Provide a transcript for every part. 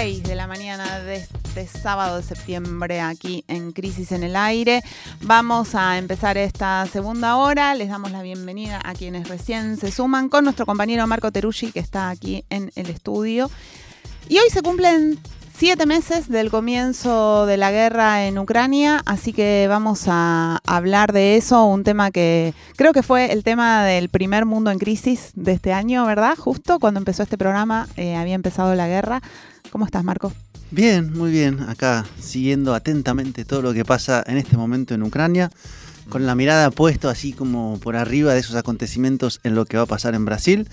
6 de la mañana de este sábado de septiembre aquí en Crisis en el Aire. Vamos a empezar esta segunda hora. Les damos la bienvenida a quienes recién se suman con nuestro compañero Marco Teruggi que está aquí en el estudio. Y hoy se cumplen siete meses del comienzo de la guerra en Ucrania, así que vamos a hablar de eso, un tema que creo que fue el tema del primer mundo en crisis de este año, ¿verdad? Justo cuando empezó este programa eh, había empezado la guerra. ¿Cómo estás, Marco? Bien, muy bien. Acá siguiendo atentamente todo lo que pasa en este momento en Ucrania, con la mirada puesta así como por arriba de esos acontecimientos en lo que va a pasar en Brasil.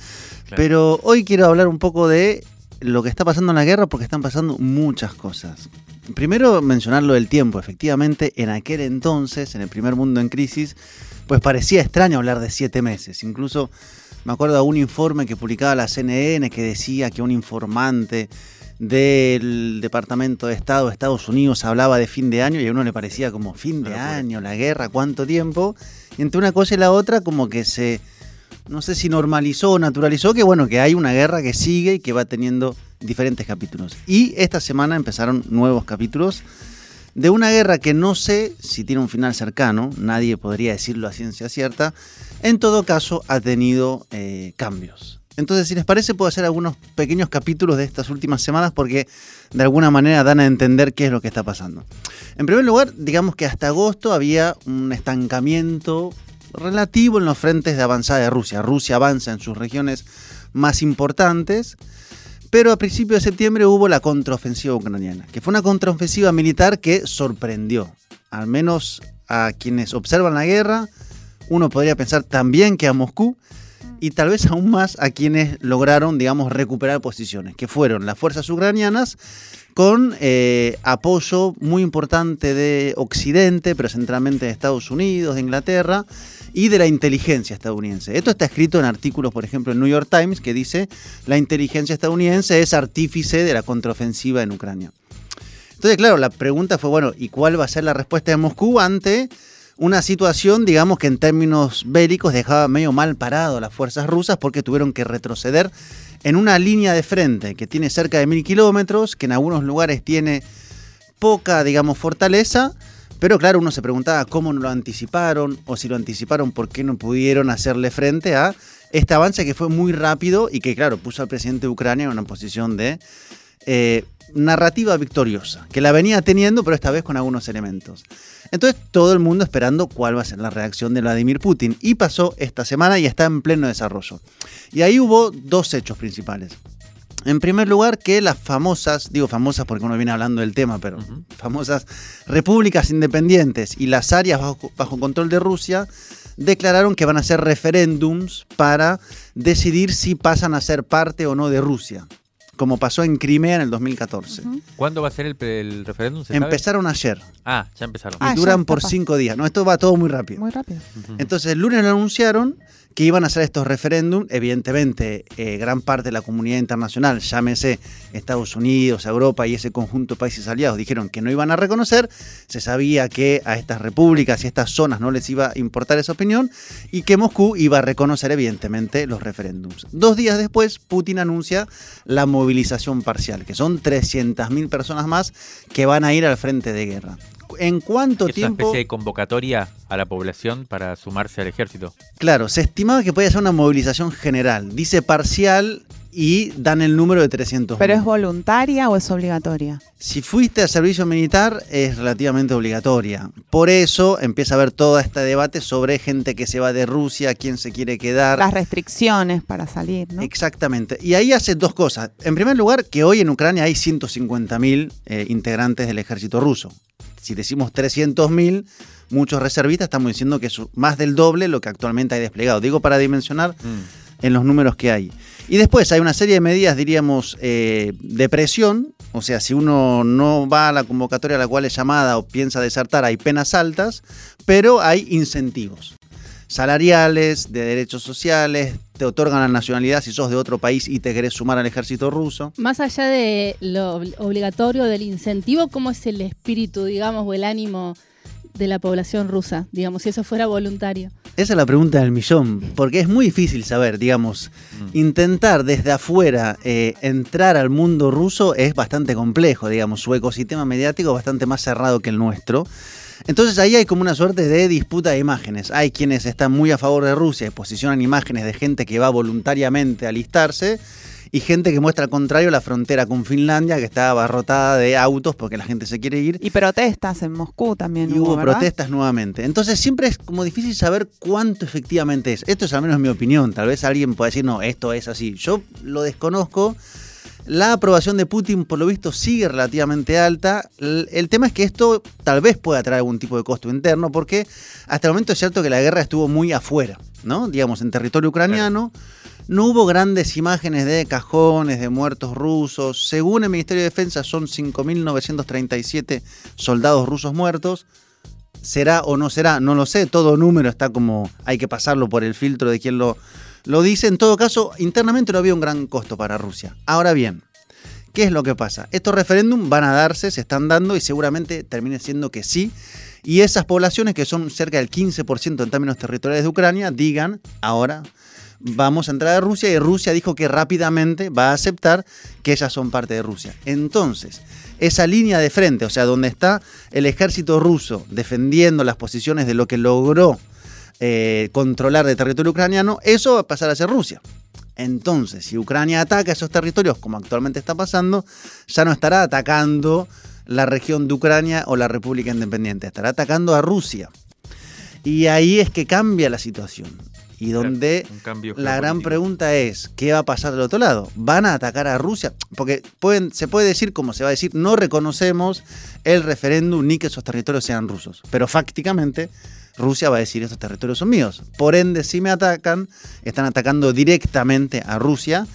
Pero hoy quiero hablar un poco de lo que está pasando en la guerra porque están pasando muchas cosas. Primero mencionar lo del tiempo. Efectivamente, en aquel entonces, en el primer mundo en crisis, pues parecía extraño hablar de siete meses. Incluso me acuerdo de un informe que publicaba la CNN que decía que un informante del Departamento de Estado de Estados Unidos hablaba de fin de año y a uno le parecía como fin de año, la guerra, cuánto tiempo. Y entre una cosa y la otra como que se no sé si normalizó o naturalizó que bueno, que hay una guerra que sigue y que va teniendo diferentes capítulos. Y esta semana empezaron nuevos capítulos de una guerra que no sé si tiene un final cercano, nadie podría decirlo a ciencia cierta, en todo caso ha tenido eh, cambios. Entonces, si les parece, puedo hacer algunos pequeños capítulos de estas últimas semanas porque de alguna manera dan a entender qué es lo que está pasando. En primer lugar, digamos que hasta agosto había un estancamiento relativo en los frentes de avanzada de Rusia. Rusia avanza en sus regiones más importantes, pero a principios de septiembre hubo la contraofensiva ucraniana, que fue una contraofensiva militar que sorprendió, al menos a quienes observan la guerra, uno podría pensar también que a Moscú, y tal vez aún más a quienes lograron, digamos, recuperar posiciones, que fueron las fuerzas ucranianas con eh, apoyo muy importante de Occidente, pero centralmente de Estados Unidos, de Inglaterra, y de la inteligencia estadounidense. Esto está escrito en artículos, por ejemplo, en New York Times, que dice la inteligencia estadounidense es artífice de la contraofensiva en Ucrania. Entonces, claro, la pregunta fue, bueno, ¿y cuál va a ser la respuesta de Moscú ante una situación, digamos, que en términos bélicos dejaba medio mal parado a las fuerzas rusas porque tuvieron que retroceder en una línea de frente que tiene cerca de mil kilómetros, que en algunos lugares tiene poca, digamos, fortaleza, pero claro, uno se preguntaba cómo no lo anticiparon o si lo anticiparon, por qué no pudieron hacerle frente a este avance que fue muy rápido y que, claro, puso al presidente de Ucrania en una posición de eh, narrativa victoriosa, que la venía teniendo, pero esta vez con algunos elementos. Entonces, todo el mundo esperando cuál va a ser la reacción de Vladimir Putin. Y pasó esta semana y está en pleno desarrollo. Y ahí hubo dos hechos principales. En primer lugar, que las famosas, digo famosas porque uno viene hablando del tema, pero famosas repúblicas independientes y las áreas bajo, control de Rusia declararon que van a hacer referéndums para decidir si pasan a ser parte o no de Rusia como pasó en Crimea en el 2014. ¿Cuándo va a ser el, referéndum? empezaron ayer. Ah, ya empezaron. Y duran por cinco días. No, esto va todo muy rápido. Muy rápido. Entonces el lunes lo anunciaron que iban a hacer estos referéndums. Evidentemente, eh, gran parte de la comunidad internacional, llámese Estados Unidos, Europa y ese conjunto de países aliados, dijeron que no iban a reconocer. Se sabía que a estas repúblicas y estas zonas no les iba a importar esa opinión y que Moscú iba a reconocer, evidentemente, los referéndums. Dos días después, Putin anuncia la movilización parcial, que son 300.000 personas más que van a ir al frente de guerra. ¿En cuánto es tiempo? Una especie de convocatoria a la población para sumarse al ejército. Claro, se estimaba que podía ser una movilización general. Dice parcial y dan el número de 300. ¿Pero es voluntaria o es obligatoria? Si fuiste a servicio militar es relativamente obligatoria. Por eso empieza a haber todo este debate sobre gente que se va de Rusia, quién se quiere quedar. Las restricciones para salir, ¿no? Exactamente. Y ahí hace dos cosas. En primer lugar, que hoy en Ucrania hay 150.000 eh, integrantes del ejército ruso. Si decimos 300.000, muchos reservistas estamos diciendo que es más del doble lo que actualmente hay desplegado. Digo para dimensionar Mm. en los números que hay. Y después hay una serie de medidas, diríamos, eh, de presión. O sea, si uno no va a la convocatoria a la cual es llamada o piensa desertar, hay penas altas, pero hay incentivos salariales, de derechos sociales, te otorgan la nacionalidad si sos de otro país y te querés sumar al ejército ruso. Más allá de lo obli- obligatorio del incentivo, ¿cómo es el espíritu, digamos, o el ánimo de la población rusa? Digamos, si eso fuera voluntario. Esa es la pregunta del millón, porque es muy difícil saber, digamos, Mm. intentar desde afuera eh, entrar al mundo ruso es bastante complejo, digamos, su ecosistema mediático es bastante más cerrado que el nuestro. Entonces ahí hay como una suerte de disputa de imágenes. Hay quienes están muy a favor de Rusia y posicionan imágenes de gente que va voluntariamente a alistarse y gente que muestra al contrario la frontera con Finlandia que está abarrotada de autos porque la gente se quiere ir. Y protestas en Moscú también Y hubo protestas nuevamente. Entonces siempre es como difícil saber cuánto efectivamente es. Esto es al menos mi opinión. Tal vez alguien pueda decir, no, esto es así. Yo lo desconozco. La aprobación de Putin, por lo visto, sigue relativamente alta. El tema es que esto tal vez pueda traer algún tipo de costo interno, porque hasta el momento es cierto que la guerra estuvo muy afuera, ¿no? Digamos, en territorio ucraniano. No hubo grandes imágenes de cajones, de muertos rusos. Según el Ministerio de Defensa, son 5.937 soldados rusos muertos. ¿Será o no será? No lo sé. Todo número está como. Hay que pasarlo por el filtro de quien lo, lo dice. En todo caso, internamente no había un gran costo para Rusia. Ahora bien, ¿qué es lo que pasa? Estos referéndum van a darse, se están dando y seguramente termine siendo que sí. Y esas poblaciones, que son cerca del 15% en términos territoriales de Ucrania, digan ahora vamos a entrar a Rusia y Rusia dijo que rápidamente va a aceptar que ellas son parte de Rusia. Entonces, esa línea de frente, o sea, donde está el ejército ruso defendiendo las posiciones de lo que logró eh, controlar de territorio ucraniano, eso va a pasar a ser Rusia. Entonces, si Ucrania ataca esos territorios, como actualmente está pasando, ya no estará atacando la región de Ucrania o la República Independiente, estará atacando a Rusia. Y ahí es que cambia la situación. Y donde cambio la gran pregunta es, ¿qué va a pasar del otro lado? ¿Van a atacar a Rusia? Porque pueden, se puede decir, como se va a decir, no reconocemos el referéndum ni que esos territorios sean rusos. Pero fácticamente Rusia va a decir, estos territorios son míos. Por ende, si me atacan, están atacando directamente a Rusia.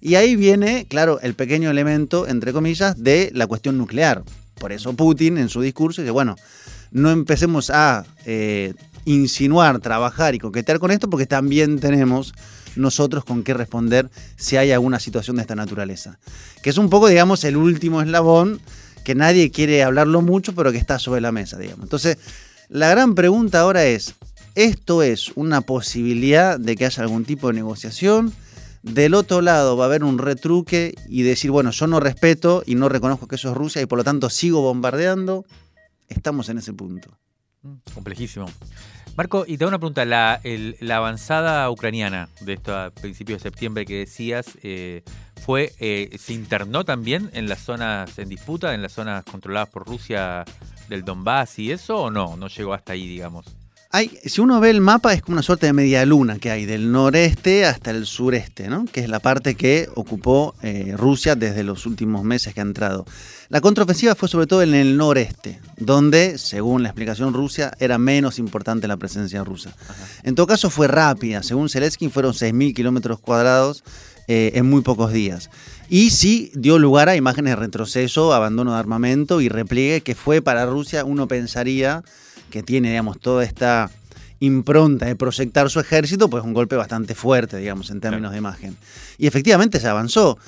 Y ahí viene, claro, el pequeño elemento, entre comillas, de la cuestión nuclear. Por eso Putin en su discurso dice, bueno, no empecemos a eh, insinuar, trabajar y coquetear con esto porque también tenemos nosotros con qué responder si hay alguna situación de esta naturaleza. Que es un poco, digamos, el último eslabón que nadie quiere hablarlo mucho, pero que está sobre la mesa, digamos. Entonces, la gran pregunta ahora es, ¿esto es una posibilidad de que haya algún tipo de negociación? Del otro lado va a haber un retruque y decir, bueno, yo no respeto y no reconozco que eso es Rusia y por lo tanto sigo bombardeando. Estamos en ese punto. Mm, Complejísimo. Marco, y te hago una pregunta. La, el- la avanzada ucraniana de esto a principios de septiembre que decías, eh, fue eh, ¿se internó también en las zonas en disputa, en las zonas controladas por Rusia del Donbass y eso, o no? No llegó hasta ahí, digamos. Hay, si uno ve el mapa, es como una suerte de media luna que hay del noreste hasta el sureste, ¿no? que es la parte que ocupó eh, Rusia desde los últimos meses que ha entrado. La contraofensiva fue sobre todo en el noreste, donde, según la explicación rusa, era menos importante la presencia rusa. En todo caso, fue rápida. Según Zelensky, fueron 6.000 kilómetros cuadrados eh, en muy pocos días. Y sí dio lugar a imágenes de retroceso, abandono de armamento y repliegue, que fue para Rusia, uno pensaría que tiene, digamos, toda esta impronta de proyectar su ejército, pues un golpe bastante fuerte, digamos, en términos Claro. de imagen. Y efectivamente se avanzó.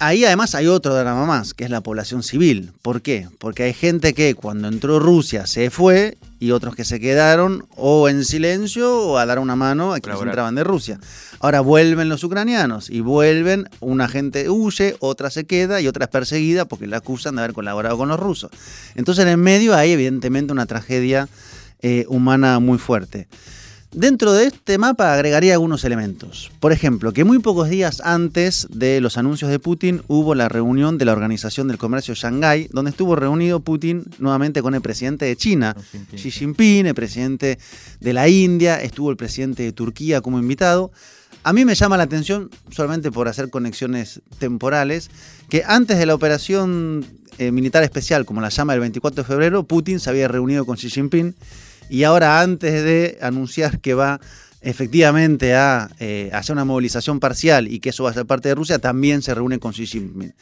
Ahí además hay otro drama más, que es la población civil. ¿Por qué? Porque hay gente que cuando entró Rusia se fue y otros que se quedaron o en silencio o a dar una mano a quienes entraban de Rusia. Ahora vuelven los ucranianos y vuelven, una gente huye, otra se queda y otra es perseguida porque la acusan de haber colaborado con los rusos. Entonces en el medio hay evidentemente una tragedia eh, humana muy fuerte. Dentro de este mapa agregaría algunos elementos. Por ejemplo, que muy pocos días antes de los anuncios de Putin hubo la reunión de la Organización del Comercio Shanghái, donde estuvo reunido Putin nuevamente con el presidente de China, Xi Jinping, el presidente de la India, estuvo el presidente de Turquía como invitado. A mí me llama la atención, solamente por hacer conexiones temporales, que antes de la operación eh, militar especial, como la llama el 24 de febrero, Putin se había reunido con Xi Jinping y ahora antes de anunciar que va efectivamente a eh, hacer una movilización parcial y que eso va a ser parte de Rusia, también se reúne con Xi Jinping.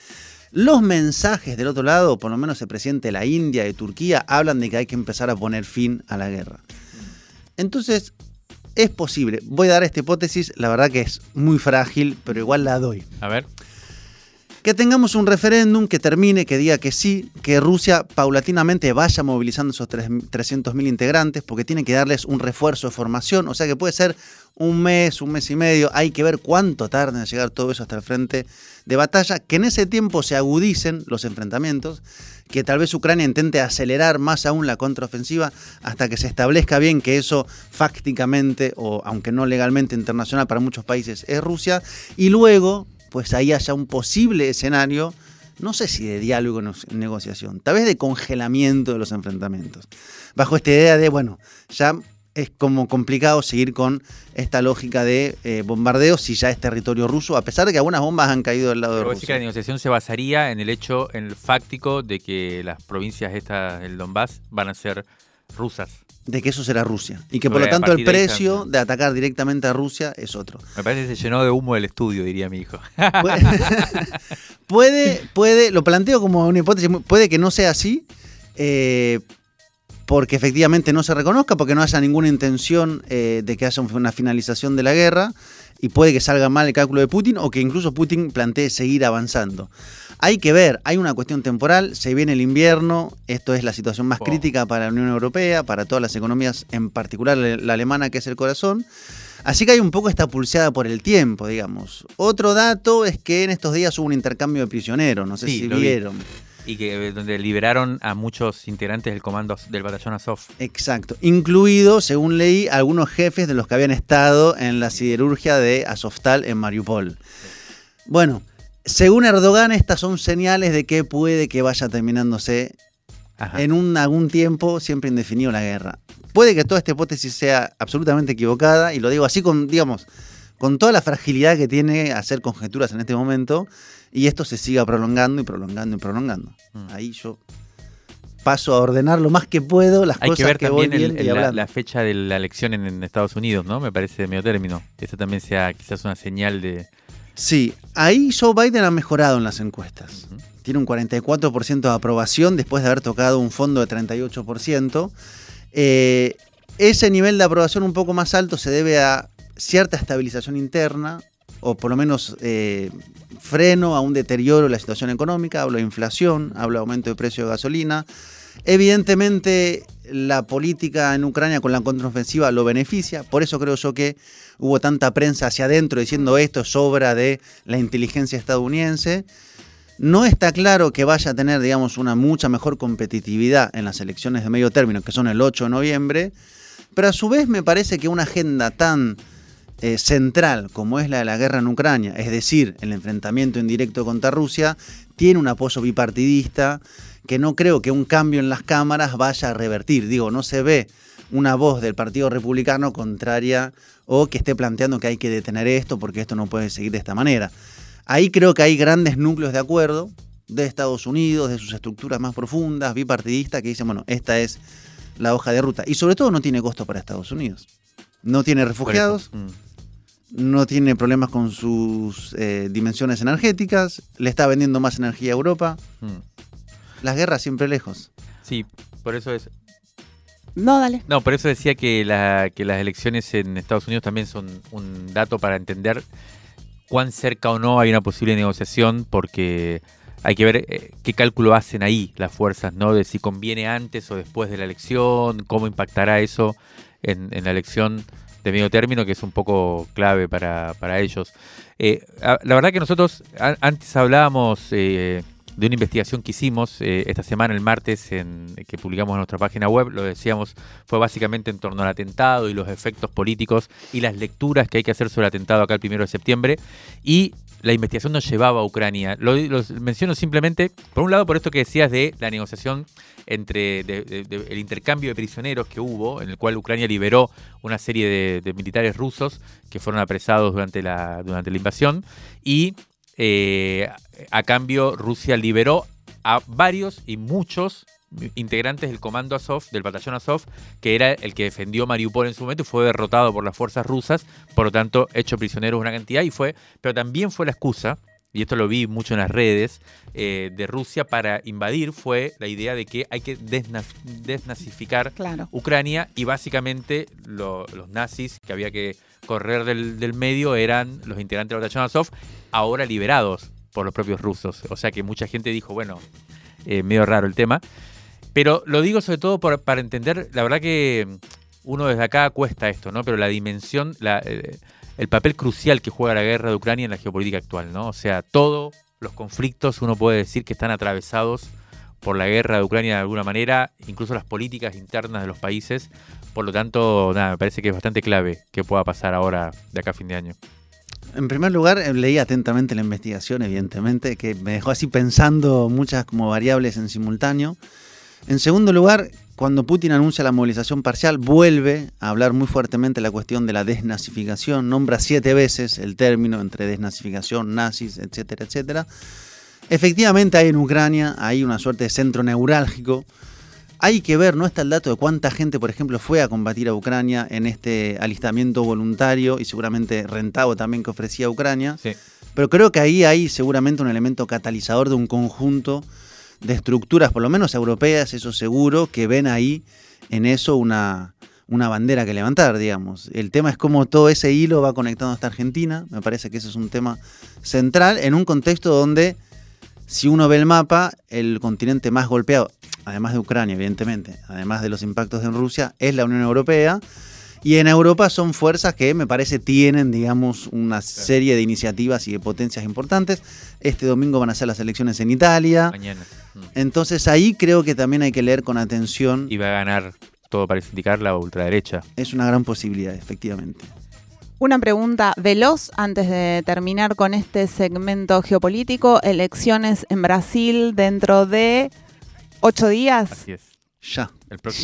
Los mensajes del otro lado, por lo menos el presidente de la India, de Turquía, hablan de que hay que empezar a poner fin a la guerra. Entonces, es posible. Voy a dar esta hipótesis, la verdad que es muy frágil, pero igual la doy. A ver que tengamos un referéndum que termine, que diga que sí, que Rusia paulatinamente vaya movilizando esos 300.000 integrantes, porque tiene que darles un refuerzo de formación, o sea que puede ser un mes, un mes y medio, hay que ver cuánto tarda en llegar todo eso hasta el frente de batalla, que en ese tiempo se agudicen los enfrentamientos, que tal vez Ucrania intente acelerar más aún la contraofensiva hasta que se establezca bien que eso fácticamente, o aunque no legalmente internacional para muchos países, es Rusia, y luego pues ahí haya un posible escenario, no sé si de diálogo o negociación, tal vez de congelamiento de los enfrentamientos. Bajo esta idea de, bueno, ya es como complicado seguir con esta lógica de eh, bombardeo si ya es territorio ruso, a pesar de que algunas bombas han caído del lado de Rusia. que la negociación se basaría en el hecho, en el fáctico de que las provincias estas del Donbass van a ser rusas de que eso será Rusia. Y que por lo tanto el precio de, atacar directamente a Rusia es otro. Me parece que se llenó de humo el estudio, diría mi hijo. puede, puede, lo planteo como una hipótesis, puede que no sea así, eh, porque efectivamente no se reconozca, porque no haya ninguna intención eh, de que haya una finalización de la guerra, y puede que salga mal el cálculo de Putin, o que incluso Putin plantee seguir avanzando. Hay que ver, hay una cuestión temporal, se viene el invierno, esto es la situación más crítica para la Unión Europea, para todas las economías, en particular la alemana que es el corazón. Así que hay un poco esta pulseada por el tiempo, digamos. Otro dato es que en estos días hubo un intercambio de prisioneros, no sé si vieron. Y que eh, donde liberaron a muchos integrantes del comando del batallón Azov. Exacto. Incluido, según leí, algunos jefes de los que habían estado en la siderurgia de Azovstal en Mariupol. Bueno, según Erdogan, estas son señales de que puede que vaya terminándose en un, algún tiempo siempre indefinido la guerra. Puede que toda esta hipótesis sea absolutamente equivocada, y lo digo así con, digamos, con toda la fragilidad que tiene hacer conjeturas en este momento, y esto se siga prolongando y prolongando y prolongando. Mm. Ahí yo paso a ordenar lo más que puedo las cosas que ver que también la, la, fecha de la elección en, Estados Unidos, ¿no? Me parece de medio término. Eso también sea quizás una señal de, Sí, ahí Joe Biden ha mejorado en las encuestas. Tiene un 44% de aprobación después de haber tocado un fondo de 38%. Eh, ese nivel de aprobación un poco más alto se debe a cierta estabilización interna, o por lo menos eh, freno a un deterioro de la situación económica, hablo de inflación, hablo de aumento de precio de gasolina. Evidentemente la política en Ucrania con la contraofensiva lo beneficia, por eso creo yo que hubo tanta prensa hacia adentro diciendo esto es obra de la inteligencia estadounidense. No está claro que vaya a tener, digamos, una mucha mejor competitividad en las elecciones de medio término, que son el 8 de noviembre, pero a su vez me parece que una agenda tan eh, central como es la de la guerra en Ucrania, es decir, el enfrentamiento indirecto contra Rusia, tiene un apoyo bipartidista que no creo que un cambio en las cámaras vaya a revertir. Digo, no se ve una voz del Partido Republicano contraria o que esté planteando que hay que detener esto porque esto no puede seguir de esta manera. Ahí creo que hay grandes núcleos de acuerdo de Estados Unidos, de sus estructuras más profundas, bipartidistas, que dicen, bueno, esta es la hoja de ruta. Y sobre todo no tiene costo para Estados Unidos. No tiene refugiados, mm. no tiene problemas con sus eh, dimensiones energéticas, le está vendiendo más energía a Europa. Mm. Las guerras siempre lejos. Sí, por eso es no, dale. No, por eso decía que, que las elecciones en Estados Unidos también son un dato para entender cuán cerca o no hay una posible negociación, porque hay que ver eh, qué cálculo hacen ahí las fuerzas, ¿no? De si conviene antes o después de la elección, cómo impactará eso en, la elección de medio término, que es un poco clave para, ellos. Eh, la verdad que nosotros antes hablábamos, eh, de una investigación que hicimos eh, esta semana, el martes, en, que publicamos en nuestra página web. Lo decíamos, fue básicamente en torno al atentado y los efectos políticos y las lecturas que hay que hacer sobre el atentado acá el primero de septiembre. Y la investigación nos llevaba a Ucrania. Lo, menciono simplemente, por un lado, por esto que decías de la negociación entre el intercambio de prisioneros que hubo, en el cual Ucrania liberó una serie de, militares rusos que fueron apresados durante la, durante la invasión y eh, a cambio Rusia liberó a varios y muchos integrantes del comando Azov, del batallón Azov, que era el que defendió Mariupol en su momento y fue derrotado por las fuerzas rusas, por lo tanto hecho prisionero una cantidad y fue, pero también fue la excusa y esto lo vi mucho en las redes, eh, de Rusia para invadir fue la idea de que hay que desnazificar Ucrania y básicamente los nazis que había que correr del, medio eran los integrantes del batallón Azov, ahora liberados por los propios rusos. O sea que mucha gente dijo, bueno, eh, medio raro el tema. Pero lo digo sobre todo para entender, la verdad que uno desde acá cuesta esto, ¿no? Pero la dimensión, la, eh, el papel crucial que juega la guerra de Ucrania en la geopolítica actual, ¿no? O sea, todos los conflictos uno puede decir que están atravesados por la guerra de Ucrania de alguna manera, incluso las políticas internas de los países. Por lo tanto, nada, me parece que es bastante clave que pueda pasar ahora de acá a fin de año. En primer lugar, eh, leí atentamente la investigación, evidentemente, que me dejó así pensando muchas como variables en simultáneo. En segundo lugar, cuando Putin anuncia la movilización parcial, vuelve a hablar muy fuertemente la cuestión de la desnazificación, nombra siete veces el término entre desnazificación, nazis, etcétera, etcétera. Efectivamente hay en Ucrania, hay una suerte de centro neurálgico. Hay que ver, no está el dato de cuánta gente, por ejemplo, fue a combatir a Ucrania en este alistamiento voluntario y seguramente rentado también que ofrecía Ucrania. Pero creo que ahí hay seguramente un elemento catalizador de un conjunto de estructuras, por lo menos europeas, eso seguro, que ven ahí en eso una, una bandera que levantar, digamos. El tema es cómo todo ese hilo va conectando hasta Argentina. Me parece que ese es un tema central en un contexto donde, si uno ve el mapa, el continente más golpeado, además de Ucrania, evidentemente, además de los impactos en Rusia, es la Unión Europea. Y en Europa son fuerzas que me parece tienen, digamos, una serie de iniciativas y de potencias importantes. Este domingo van a ser las elecciones en Italia. Mañana. Mm. Entonces ahí creo que también hay que leer con atención. Y va a ganar, todo para indicar, la ultraderecha. Es una gran posibilidad, efectivamente. Una pregunta veloz antes de terminar con este segmento geopolítico. Elecciones en Brasil dentro de ocho días. Así es. Ya.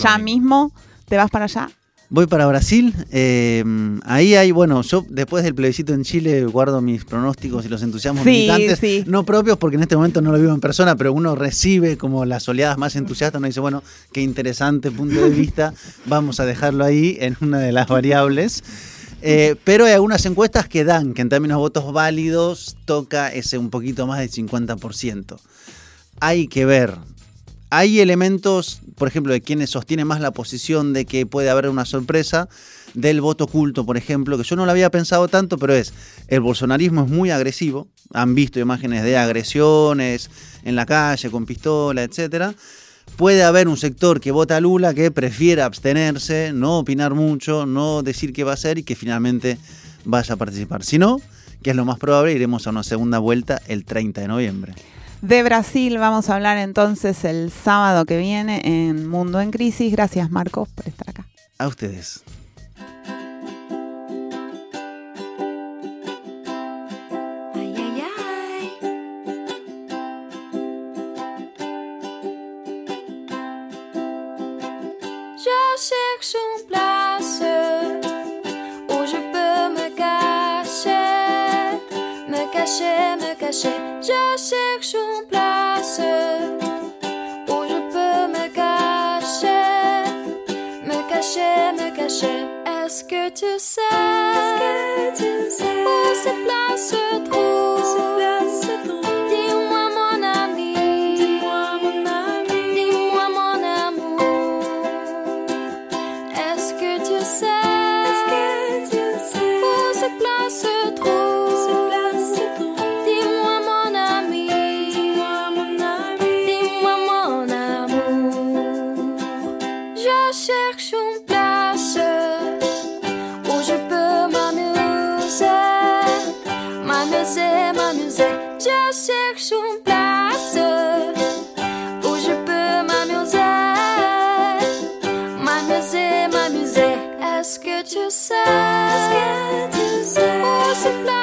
ya mismo. ¿Te vas para allá? Voy para Brasil. Eh, ahí hay, bueno, yo después del plebiscito en Chile guardo mis pronósticos y los entusiasmos militantes, no propios porque en este momento no lo vivo en persona, pero uno recibe como las oleadas más entusiastas, uno dice, bueno, qué interesante punto de vista, vamos a dejarlo ahí en una de las variables. Eh, pero hay algunas encuestas que dan que en términos de votos válidos toca ese un poquito más del 50%. Hay que ver, hay elementos, por ejemplo, de quienes sostienen más la posición de que puede haber una sorpresa del voto oculto, por ejemplo, que yo no lo había pensado tanto, pero es, el bolsonarismo es muy agresivo, han visto imágenes de agresiones en la calle con pistola, etcétera. Puede haber un sector que vota a Lula que prefiere abstenerse, no opinar mucho, no decir qué va a hacer y que finalmente vaya a participar. Si no, que es lo más probable, iremos a una segunda vuelta el 30 de noviembre de Brasil. Vamos a hablar entonces el sábado que viene en Mundo en Crisis. Gracias Marcos por estar acá. A ustedes. Je cherche une place où je peux me cacher, me cacher, me cacher. Est-ce que tu sais, où cette place se cherche une place où je peux m'amuser, m'amuser, m'amuser. Je cherche une place où je peux m'amuser, m'amuser, m'amuser. Est-ce que tu sais? Est-ce que tu sais? Oh,